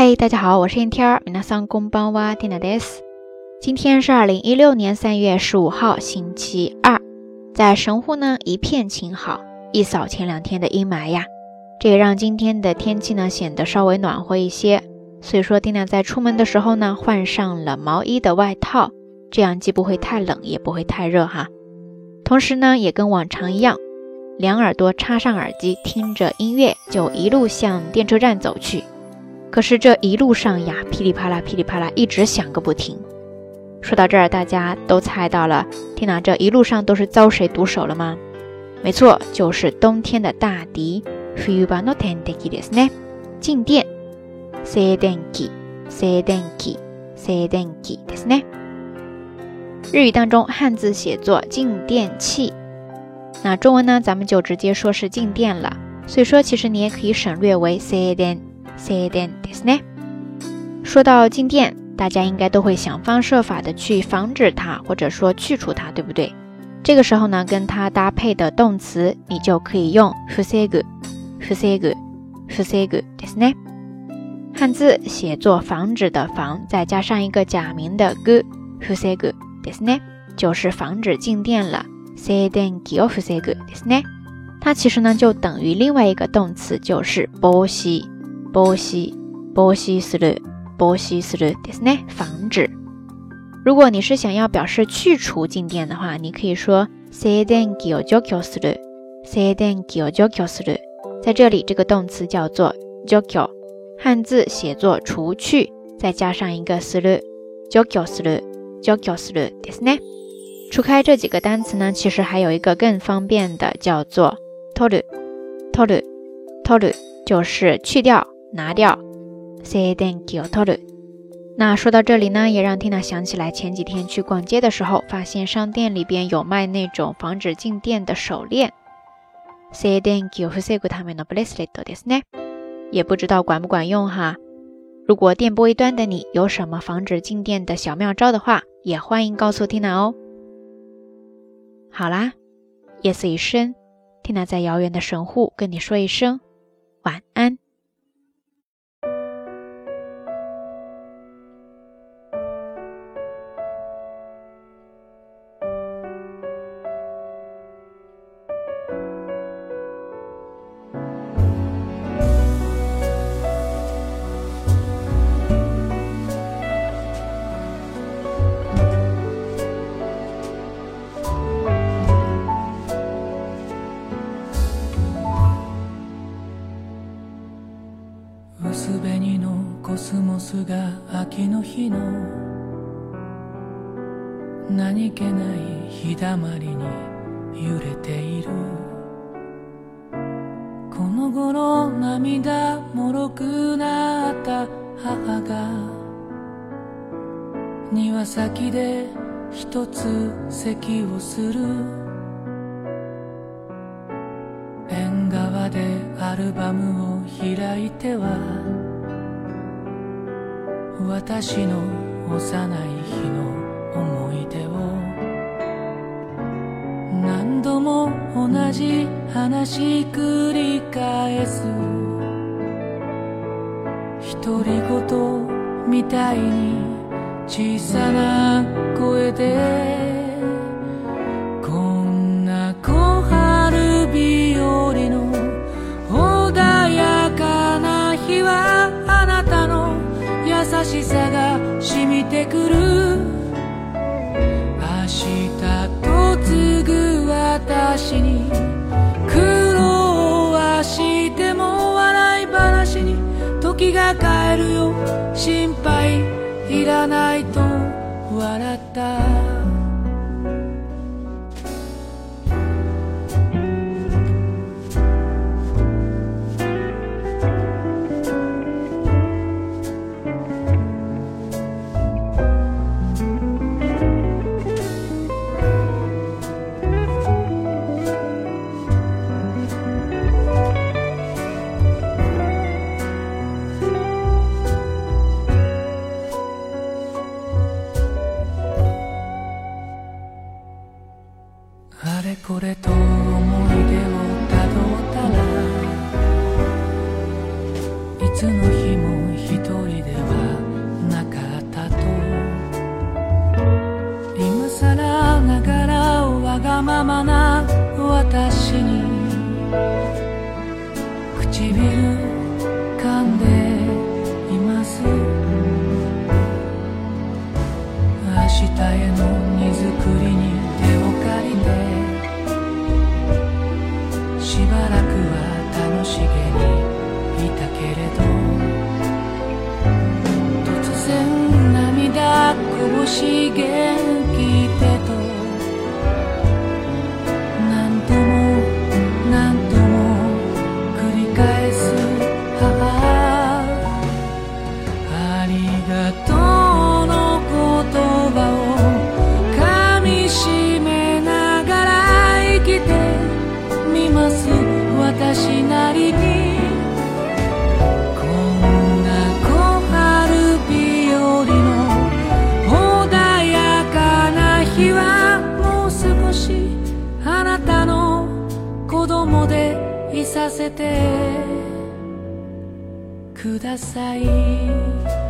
嘿，大家好，我是燕天儿，米娜桑宫邦哇，电奈德 s 今天是二零一六年三月十五号，星期二，在神户呢一片晴好，一扫前两天的阴霾呀。这也让今天的天气呢显得稍微暖和一些，所以说电奈在出门的时候呢换上了毛衣的外套，这样既不会太冷，也不会太热哈。同时呢也跟往常一样，两耳朵插上耳机，听着音乐就一路向电车站走去。可是这一路上呀，噼里啪啦，噼里啪啦，一直响个不停。说到这儿，大家都猜到了，天呐，这一路上都是遭谁毒手了吗？没错，就是冬天的大敌。静电 s t a c i c s t a t i c s t a t i c 日语当中汉字写作“静电器”，那中文呢，咱们就直接说是“静电”了。所以说，其实你也可以省略为 s t a t say then d h i s 呢？说到静电，大家应该都会想方设法的去防止它，或者说去除它，对不对？这个时候呢，跟它搭配的动词你就可以用 fusegu，fusegu，fusegu d h i s 呢？汉字写作“防止”的“防”，再加上一个假名的 “gu”，fusegu d h i s 呢？就是防止静电了。say then g i o fusegu d h i s 呢？它其实呢就等于另外一个动词，就是“波西”。波西，波西斯路，波西斯路，这是呢？防止。如果你是想要表示去除静电的话，你可以说“静电去掉去斯路”，“静电去掉去斯路”。在这里，这个动词叫做“去掉”，汉字写作“除去”，再加上一个“斯路”，“ e y 斯路”，“去掉斯路”，这是呢？除开这几个单词呢，其实还有一个更方便的，叫做“脱路”，“脱路”，“脱路”，就是去掉。拿掉。那说到这里呢，也让 Tina 想起来前几天去逛街的时候，发现商店里边有卖那种防止静电的手链。也不知道管不管用哈。如果电波一端的你有什么防止静电的小妙招的话，也欢迎告诉 Tina 哦。好啦，夜色已深，Tina 在遥远的神户跟你说一声晚安。のコスモスが秋の日の何気ない日だまりに揺れているこの頃涙もろくなった母が庭先で一つ咳をする縁側でアルバムを開いては私の幼い日の思い出を何度も同じ話繰り返す独り言みたいに小さな声でこんな後輩しさが染みてくる明日と次ぐ私に苦労はしても笑い話に時が変えるよ心配いらないと笑ったこれと思い出をたどったらいつの日も一人ではなかったと今さらながらわがままな私に茂ってとさせてください